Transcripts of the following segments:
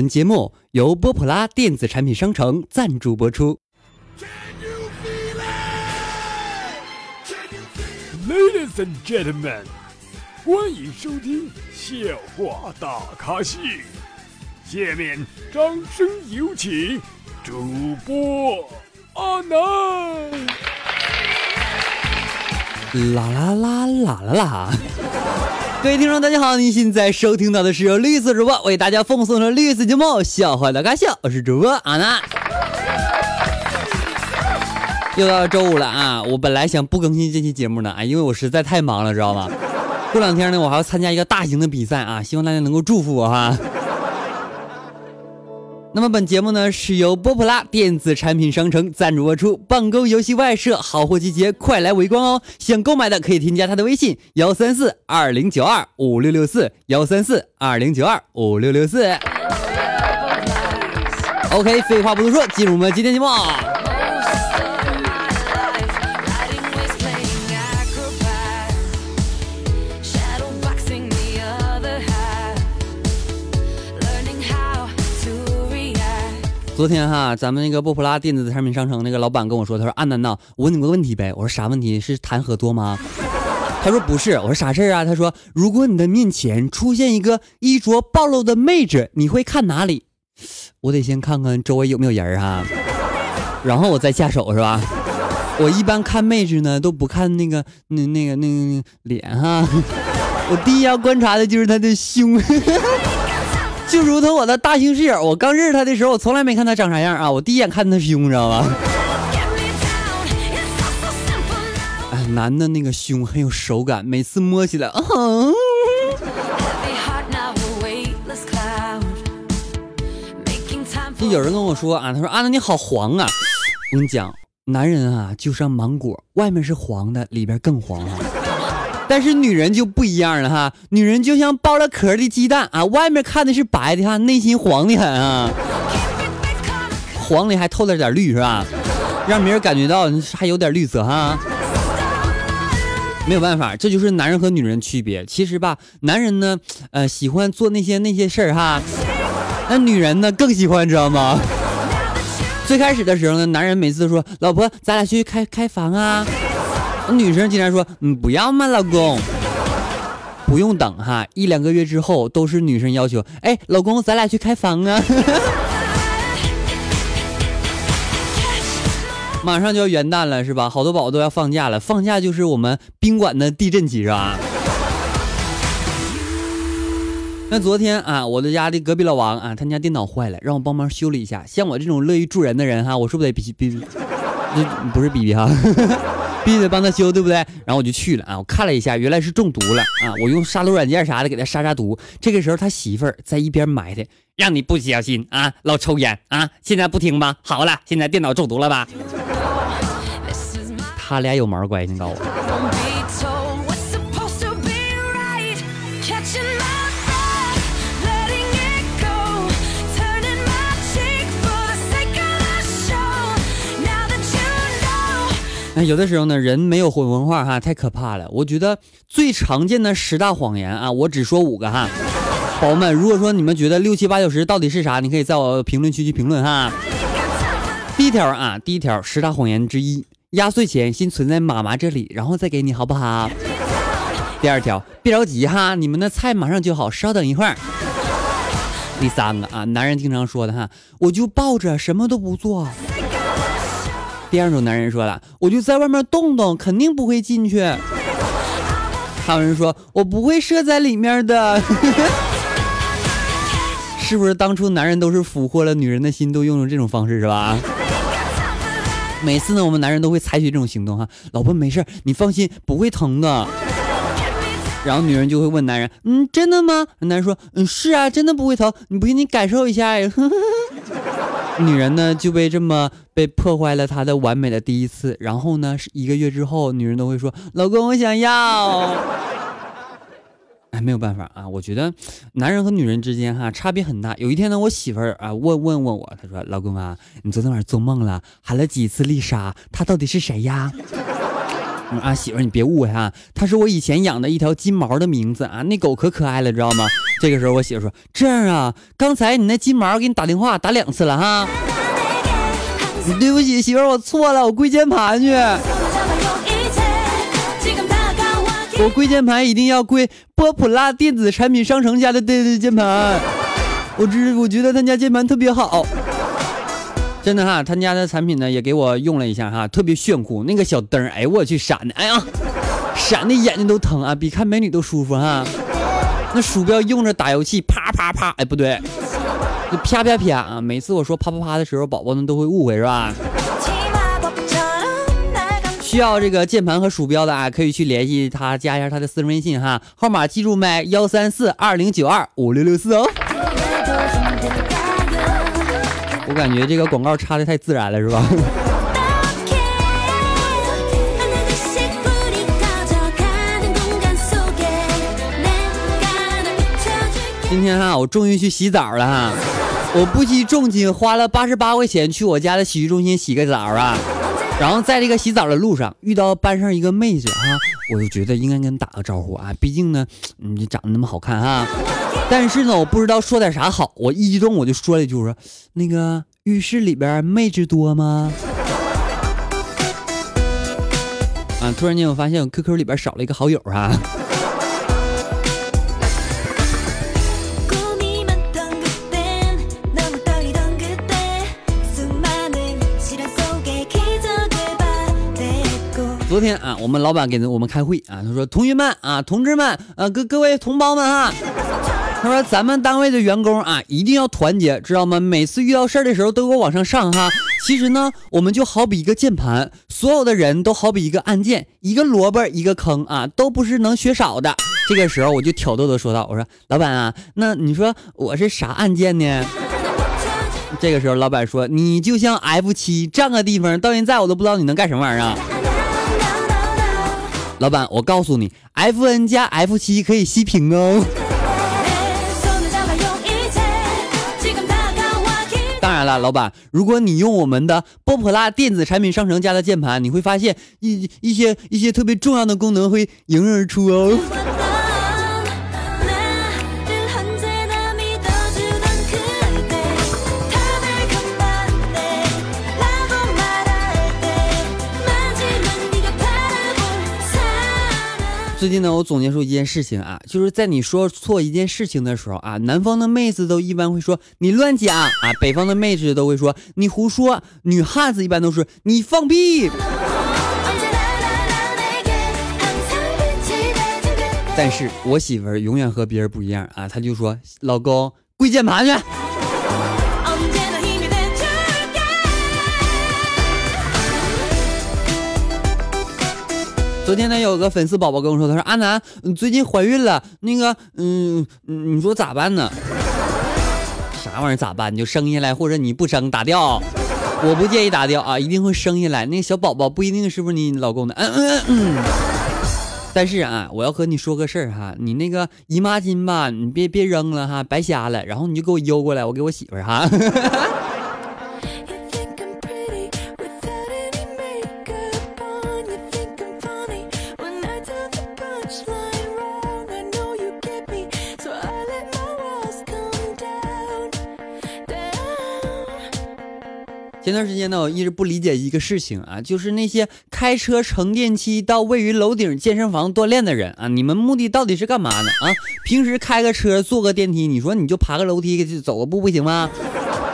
本节目由波普拉电子产品商城赞助播出。Ladies and gentlemen，欢迎收听笑话大咖秀。下面掌声有请主播阿南。啦啦啦啦啦啦！各位听众，大家好，您现在收听到的是由绿色主播为大家奉送的绿色节目《笑话大咖笑》，我是主播阿娜。又到周五了啊！我本来想不更新这期节目的啊，因为我实在太忙了，知道吗？过两天呢，我还要参加一个大型的比赛啊，希望大家能够祝福我哈。那么本节目呢是由波普拉电子产品商城赞助播出，办公游戏外设好货集结，快来围观哦！想购买的可以添加他的微信幺三四二零九二五六六四幺三四二零九二五六六四。OK，废话不多说，进入我们今天节目。昨天哈，咱们那个波普拉电子产品商城那个老板跟我说，他说安南呐，我问你个问题呗。我说啥问题？是谈合作吗？他说不是。我说啥事儿啊？他说如果你的面前出现一个衣着暴露的妹子，你会看哪里？我得先看看周围有没有人儿哈，然后我再下手是吧？我一般看妹子呢都不看那个那那个那个那个脸哈，我第一要观察的就是她的胸。就如同我的大型室友，我刚认识他的时候，我从来没看他长啥样啊，我第一眼看他胸，你知道吗？Get me down, it's all so simple now. 哎，男的那个胸很有手感，每次摸起来，嗯 就有人跟我说啊，他说啊，那你好黄啊，我跟你讲，男人啊就像芒果，外面是黄的，里边更黄啊。但是女人就不一样了哈，女人就像剥了壳的鸡蛋啊，外面看的是白的哈，内心黄的很啊，黄里还透了点绿是吧？让别人感觉到还有点绿色哈。没有办法，这就是男人和女人区别。其实吧，男人呢，呃，喜欢做那些那些事儿哈，那女人呢更喜欢，你知道吗？最开始的时候呢，男人每次都说：“老婆，咱俩去开开房啊。”女生竟然说：“嗯，不要嘛，老公。”不用等哈，一两个月之后都是女生要求：“哎，老公，咱俩去开房啊。”马上就要元旦了，是吧？好多宝宝都要放假了，放假就是我们宾馆的地震期，是吧？那昨天啊，我的家的隔壁老王啊，他家电脑坏了，让我帮忙修理一下。像我这种乐于助人的人哈，我是不是得比比，这不是比比哈，必须得帮他修，对不对？然后我就去了啊，我看了一下，原来是中毒了啊！我用杀毒软件啥的给他杀杀毒。这个时候他媳妇儿在一边埋汰，让你不小心啊，老抽烟啊！现在不听吧？好了，现在电脑中毒了吧他俩有毛关系？你告诉我。Know. 哎，有的时候呢，人没有混文化哈，太可怕了。我觉得最常见的十大谎言啊，我只说五个哈。宝宝们，如果说你们觉得六七八九十到底是啥，你可以在我评论区去评论哈。第一条啊，第一条十大谎言之一，压岁钱先存在妈妈这里，然后再给你，好不好？第二条，别着急哈，你们的菜马上就好，稍等一会儿。第三个啊，男人经常说的哈，我就抱着什么都不做。第二种男人说了，我就在外面动动，肯定不会进去。还有人说我不会射在里面的，是不是当初男人都是俘获了女人的心，都用了这种方式是吧？每次呢，我们男人都会采取这种行动哈，老婆没事儿，你放心，不会疼的。然后女人就会问男人，嗯，真的吗？男人说，嗯，是啊，真的不会疼，你不信你感受一下呀。女人呢就被这么被破坏了她的完美的第一次，然后呢是一个月之后，女人都会说，老公我想要。哎，没有办法啊，我觉得男人和女人之间哈差别很大。有一天呢，我媳妇儿啊问问问我，她说：“老公啊，你昨天晚上做梦了，喊了几次丽莎，她到底是谁呀？”啊，媳妇你别误会啊，它是我以前养的一条金毛的名字啊，那狗可可爱了，知道吗？这个时候我媳妇说：“这样啊，刚才你那金毛给你打电话打两次了哈。”对不起，媳妇，我错了，我跪键盘去。我跪键盘一定要跪波普拉电子产品商城家的对对键盘。我只我觉得他家键盘特别好，真的哈，他家的产品呢也给我用了一下哈，特别炫酷，那个小灯，哎我去闪的，哎呀，闪的眼睛都疼啊，比看美女都舒服哈。那鼠标用着打游戏，啪啪啪，哎不对，就啪啪啪啊！每次我说啪啪啪的时候，宝宝们都会误会是吧？需要这个键盘和鼠标的啊，可以去联系他，加一下他的私人微信哈，号码记住没？幺三四二零九二五六六四哦。我感觉这个广告插的太自然了，是吧？今天哈，我终于去洗澡了哈，我不惜重金花了八十八块钱去我家的洗浴中心洗个澡啊，然后在这个洗澡的路上遇到班上一个妹子哈，我就觉得应该跟她打个招呼啊，毕竟呢，你长得那么好看哈，但是呢，我不知道说点啥好，我一激动我就说了一句，我说那个浴室里边妹子多吗？啊，突然间我发现我 QQ 里边少了一个好友啊。昨天啊，我们老板给我们开会啊，他说：“同学们啊，同志们，啊，各各位同胞们哈，他说咱们单位的员工啊，一定要团结，知道吗？每次遇到事儿的时候都给我往上上哈。其实呢，我们就好比一个键盘，所有的人都好比一个按键，一个萝卜一个坑啊，都不是能学少的。这个时候我就挑逗的说道：我说老板啊，那你说我是啥按键呢？这个时候老板说：你就像 F 七占个地方，到现在我都不知道你能干什么玩意儿啊。老板，我告诉你，F N 加 F 七可以熄屏哦。当然了，老板，如果你用我们的波普拉电子产品商城家的键盘，你会发现一一些一些特别重要的功能会迎刃而出哦。最近呢，我总结出一件事情啊，就是在你说错一件事情的时候啊，南方的妹子都一般会说你乱讲啊，北方的妹子都会说你胡说，女汉子一般都是你放屁。但是我媳妇儿永远和别人不一样啊，她就说老公跪键盘去。昨天呢，有个粉丝宝宝跟我说，他说阿南，你最近怀孕了，那个，嗯，你说咋办呢？啥玩意儿咋办？你就生下来，或者你不生打掉，我不介意打掉啊，一定会生下来。那个小宝宝不一定是不是你老公的，嗯嗯嗯。但是啊，我要和你说个事儿哈，你那个姨妈巾吧，你别别扔了哈，白瞎了，然后你就给我邮过来，我给我媳妇儿哈。前段时间呢，我一直不理解一个事情啊，就是那些开车乘电梯到位于楼顶健身房锻炼的人啊，你们目的到底是干嘛呢？啊，平时开个车坐个电梯，你说你就爬个楼梯就走个步不行吗？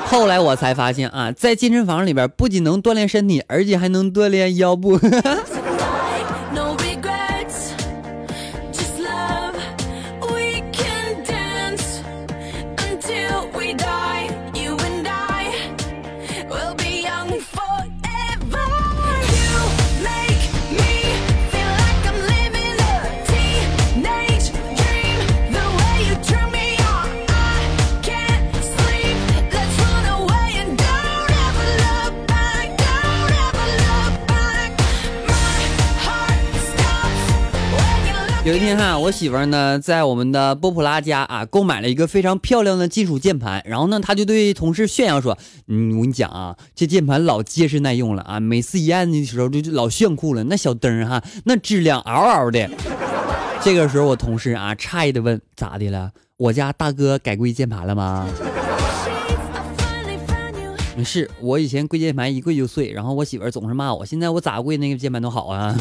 后来我才发现啊，在健身房里边不仅能锻炼身体，而且还能锻炼腰部。一天哈，我媳妇儿呢在我们的波普拉家啊购买了一个非常漂亮的金属键盘，然后呢，她就对同事炫耀说：“嗯，我跟你讲啊，这键盘老结实耐用了啊，每次一按的时候就就老炫酷了，那小灯哈，那质量嗷嗷的。”这个时候，我同事啊诧异的问：“咋的了？我家大哥改跪键盘了吗？”没事，我以前跪键盘一跪就碎，然后我媳妇儿总是骂我，现在我咋跪那个键盘都好啊。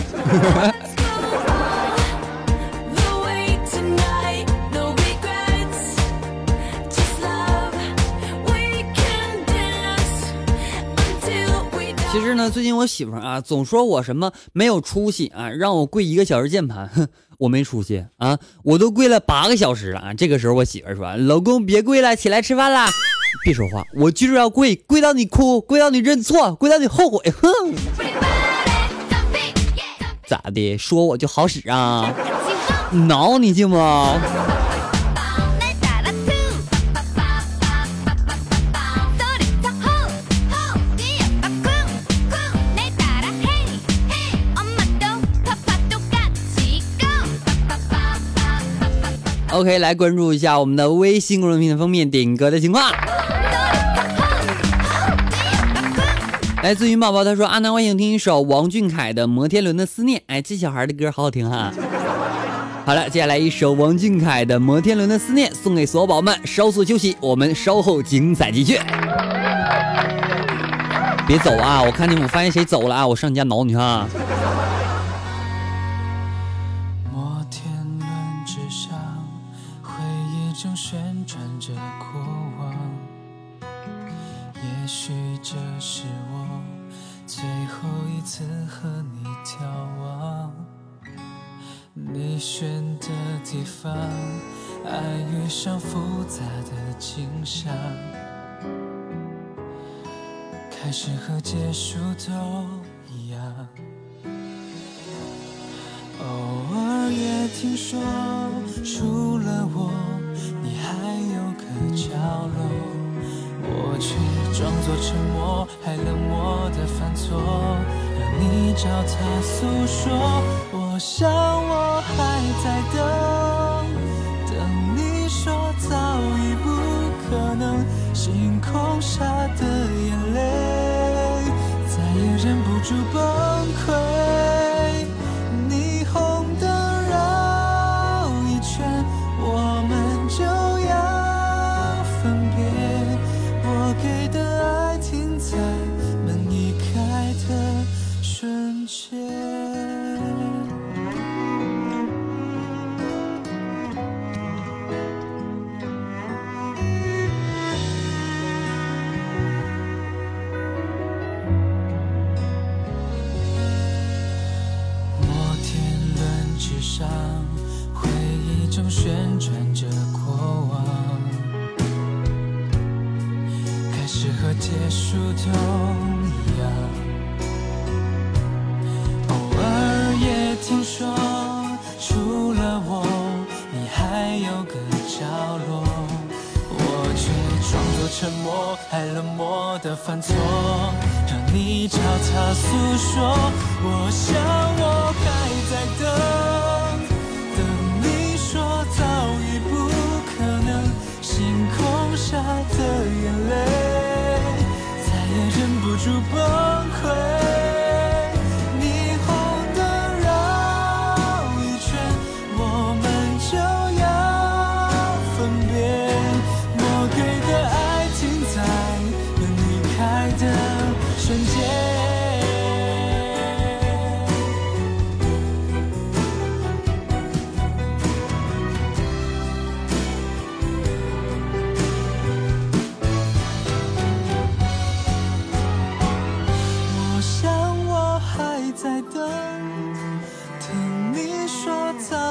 呢，最近我媳妇儿啊总说我什么没有出息啊，让我跪一个小时键盘，哼，我没出息啊，我都跪了八个小时了啊。这个时候我媳妇儿说：“老公别跪了，起来吃饭啦。”别说话，我就是要跪，跪到你哭，跪到你认错，跪到你后悔，哼，咋的？说我就好使啊？挠你信不？OK，来关注一下我们的微信公众平台封面点歌的情况。来自云宝宝，他说：“阿南，我想听一首王俊凯的《摩天轮的思念》。”哎，这小孩的歌好好听哈。好了，接下来一首王俊凯的《摩天轮的思念》送给所有宝宝们，稍作休息，我们稍后精彩继续。别走啊！我看见我发现谁走了啊！我上你家挠你哈。摩听说，除了我，你还有个角落，我却装作沉默，还冷漠的犯错，让你找他诉说。我想我还在等，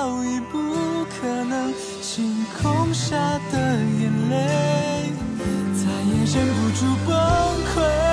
早已不可能，星空下的眼泪，再也忍不住崩溃。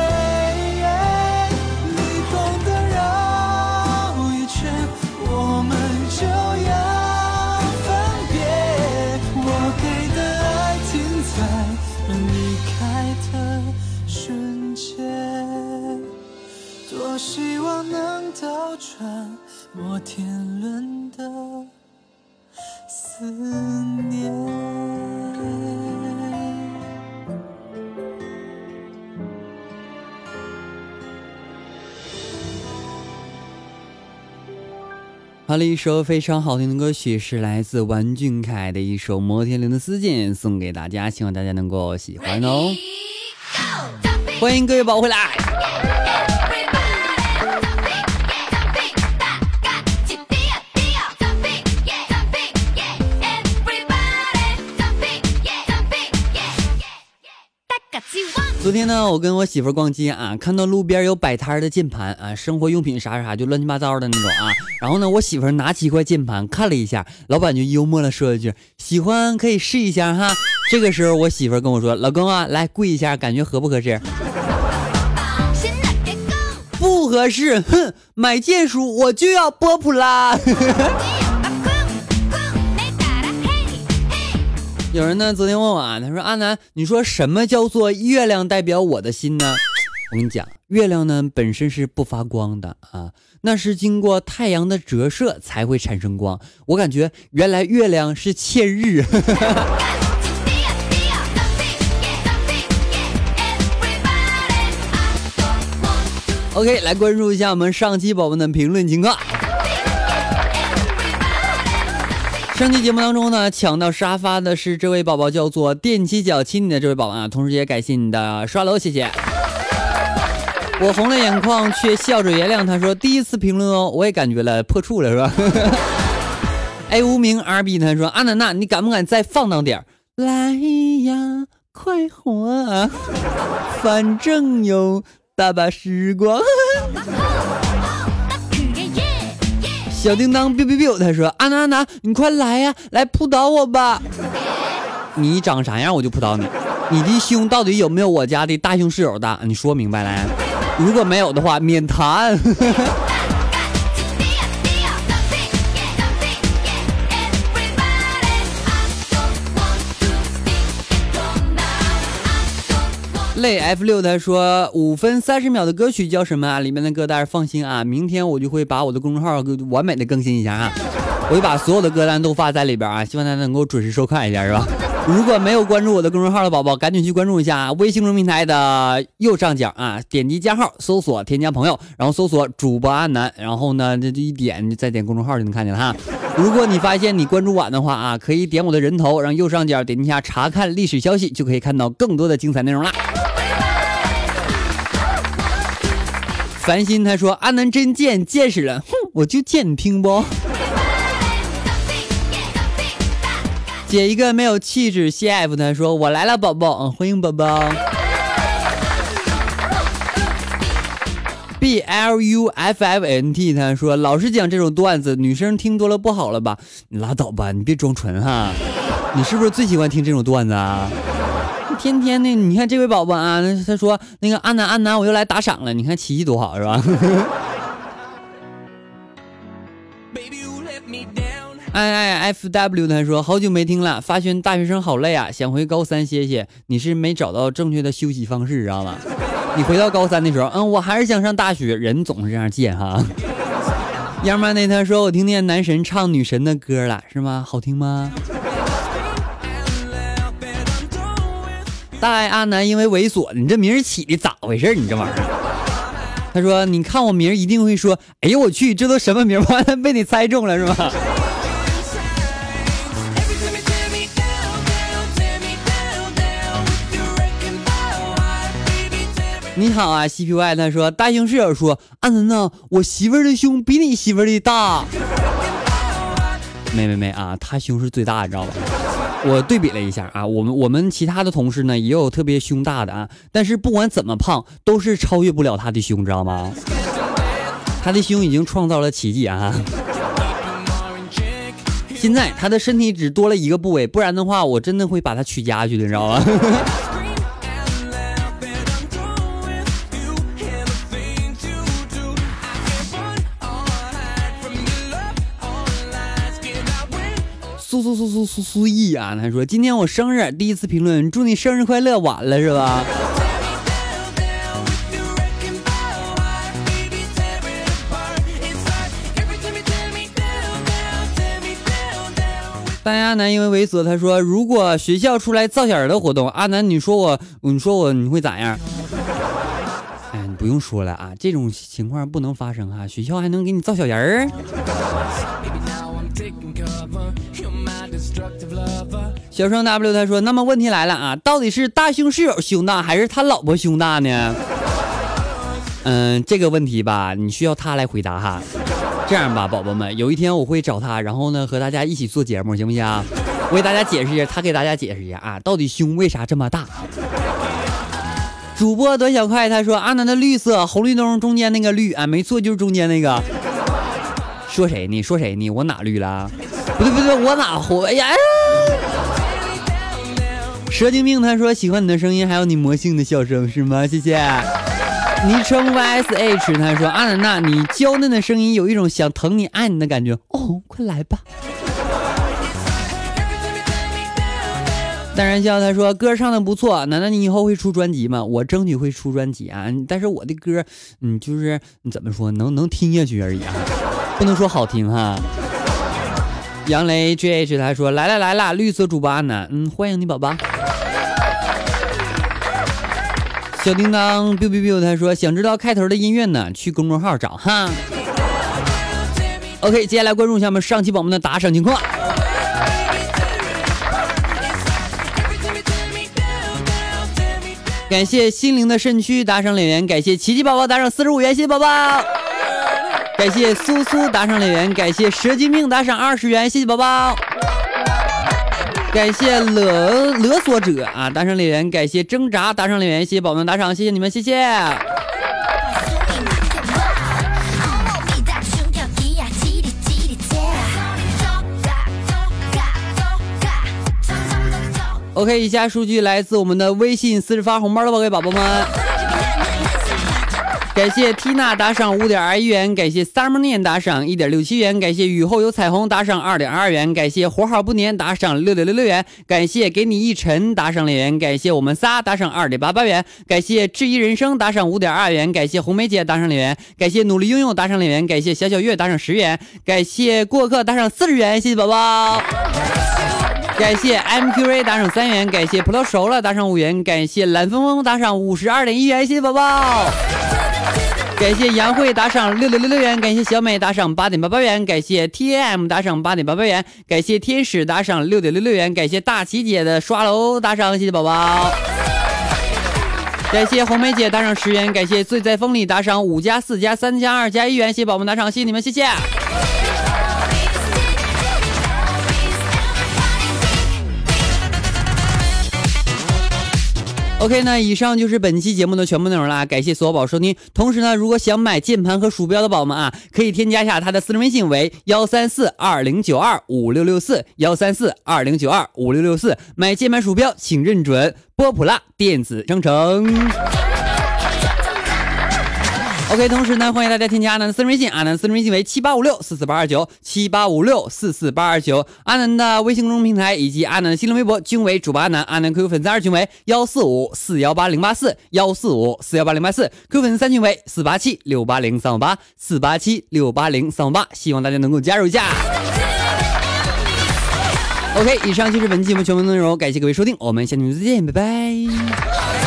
好好了，一首非常好听的歌曲是来自王俊凯的一首《摩天轮的思念》，送给大家，希望大家能够喜欢哦。欢迎各位宝回来。昨天呢，我跟我媳妇儿逛街啊，看到路边有摆摊的键盘啊，生活用品啥啥就乱七八糟的那种啊。然后呢，我媳妇儿拿起一块键盘看了一下，老板就幽默了说一句：“喜欢可以试一下哈。”这个时候我媳妇儿跟我说：“老公啊，来跪一下，感觉合不合适？”不合适，哼，买键鼠我就要波普啦。有人呢，昨天问我啊，他说阿南，你说什么叫做月亮代表我的心呢？我跟你讲，月亮呢本身是不发光的啊，那是经过太阳的折射才会产生光。我感觉原来月亮是欠日。OK，来关注一下我们上期宝宝的评论情况。上期节目当中呢，抢到沙发的是这位宝宝，叫做踮起脚亲你的这位宝宝啊，同时也感谢你的刷楼，谢谢。我红了眼眶，却笑着原谅他说第一次评论哦，我也感觉了破处了是吧？哎，无名 R B 他说阿南娜，你敢不敢再放荡点儿？来呀，快活啊，反正有大把时光。小叮当 biu biu biu，他说：“阿南阿南，你快来呀，来扑倒我吧！你长啥样我就扑倒你。你的胸到底有没有我家的大胸室友大？你说明白来。如果没有的话，免谈。类 F 六他说五分三十秒的歌曲叫什么啊？里面的歌单放心啊，明天我就会把我的公众号给完美的更新一下啊，我会把所有的歌单都发在里边啊，希望大家能够准时收看一下是吧？如果没有关注我的公众号的宝宝，赶紧去关注一下啊微信公众平台的右上角啊，点击加号，搜索添加朋友，然后搜索主播阿南，然后呢这这一点你再点公众号就能看见了哈。如果你发现你关注晚的话啊，可以点我的人头，然后右上角点击一下查看历史消息，就可以看到更多的精彩内容啦。烦心他说阿南真贱，见识了，哼，我就贱，你听不？姐一个没有气质，CF 他说我来了，宝宝，嗯，欢迎宝宝。B L U F F N T 他说老是讲这种段子，女生听多了不好了吧？你拉倒吧，你别装纯哈，你是不是最喜欢听这种段子啊？天天的，你看这位宝宝啊，他说那个安南安南，我又来打赏了，你看奇迹多好是吧？哎哎，F W 他说好久没听了，发现大学生好累啊，想回高三歇歇。你是没找到正确的休息方式，知道吗？你回到高三的时候，嗯，我还是想上大学，人总是这样贱哈。杨曼内他说我听见男神唱女神的歌了，是吗？好听吗？大爱阿南因为猥琐，你这名儿起的咋回事？你这玩意儿。他说：“你看我名儿一定会说，哎呦我去，这都什么名儿？完了被你猜中了是吧？”你好啊，CPY，他说大胸室友说，阿南呐，我媳妇儿的胸比你媳妇儿的大。没没没啊，他胸是最大，你知道吧？我对比了一下啊，我们我们其他的同事呢也有特别胸大的啊，但是不管怎么胖，都是超越不了他的胸，知道吗？他的胸已经创造了奇迹啊！现在他的身体只多了一个部位，不然的话，我真的会把他娶家去的，你知道吗？苏苏苏苏苏苏毅啊，他说今天我生日，第一次评论，祝你生日快乐，晚了是吧？大阿南因为猥琐，他说如果学校出来造小人的活动，阿南你说我，你说我你会咋样？哎，你不用说了啊，这种情况不能发生啊，学校还能给你造小人儿。小生 W 他说，那么问题来了啊，到底是大胸室友胸大还是他老婆胸大呢？嗯，这个问题吧，你需要他来回答哈。这样吧，宝宝们，有一天我会找他，然后呢和大家一起做节目，行不行？我给大家解释一下，他给大家解释一下啊，到底胸为啥这么大？主播短小快他说，阿南的绿色红绿灯中间那个绿啊，没错，就是中间那个。说谁呢？说谁呢？我哪绿了？不对不对，我哪红？哎呀！哎呀蛇精病他说喜欢你的声音，还有你魔性的笑声，是吗？谢谢。昵称 YSH 他说阿南娜，你娇嫩的声音有一种想疼你爱你的感觉。哦，快来吧。淡然笑他说歌唱的不错，难道你以后会出专辑吗？我争取会出专辑啊，但是我的歌，嗯，就是你怎么说，能能听下去而已啊，不能说好听哈。杨雷 JH 他说来了来了，绿色主播安南，嗯，欢迎你宝宝。小叮当 biu biu biu 他说想知道开头的音乐呢，去公众号找哈。OK，接下来关注一下我们上期宝宝们的打赏情况。感谢心灵的肾区打赏两元，感谢奇迹宝宝打赏四十五元，谢谢宝宝。感谢苏苏打赏两元，感谢蛇精病打赏二十元，谢谢宝宝。感谢勒勒索者啊打赏两元，感谢挣扎打赏两元，谢谢宝宝们打赏，谢谢你们，谢谢。OK，以下数据来自我们的微信私人发红包的各位宝宝们。感谢 Tina 打赏五点二一元，感谢 Summer 念打赏一点六七元，感谢雨后有彩虹打赏二点二元，感谢活好不粘打赏六点六六元，感谢给你一晨打赏两元，感谢我们仨打赏二点八八元，感谢质疑人生打赏五点二元，感谢红梅姐打赏两元，感谢努力拥有打赏两元，感谢小小月打赏十元，感谢过客打赏四十元，谢谢宝宝。感谢 MQA 打赏三元，感谢葡萄熟了打赏五元，感谢蓝峰峰打赏五十二点一元，谢谢宝宝。感谢杨慧打赏六六六六元，感谢小美打赏八点八八元，感谢 TAM 打赏八点八八元，感谢天使打赏六点六六元，感谢大琪姐的刷楼打赏，谢谢宝宝。感谢红梅姐打赏十元，感谢醉在风里打赏五加四加三加二加一元，谢谢宝宝们打赏，谢谢你们，谢谢。OK 那，以上就是本期节目的全部内容啦，感谢所有宝宝收听。同时呢，如果想买键盘和鼠标的宝宝们啊，可以添加一下他的私人微信为幺三四二零九二五六六四幺三四二零九二五六六四。买键盘鼠标请认准波普拉电子商城。OK，同时呢，欢迎大家添加阿南的私人微信，阿南私人微信为七八五六四四八二九七八五六四四八二九。阿南的微信公众平台以及阿南的新浪微博均为主播阿南，阿南 QQ 粉丝二群为幺四五四幺八零八四幺四五四幺八零八四，QQ 粉丝三群为四八七六八零三五八四八七六八零三五八，希望大家能够加入一下。OK，以上就是本期节目全部内容，感谢各位收听，我们下期节目再见，拜拜。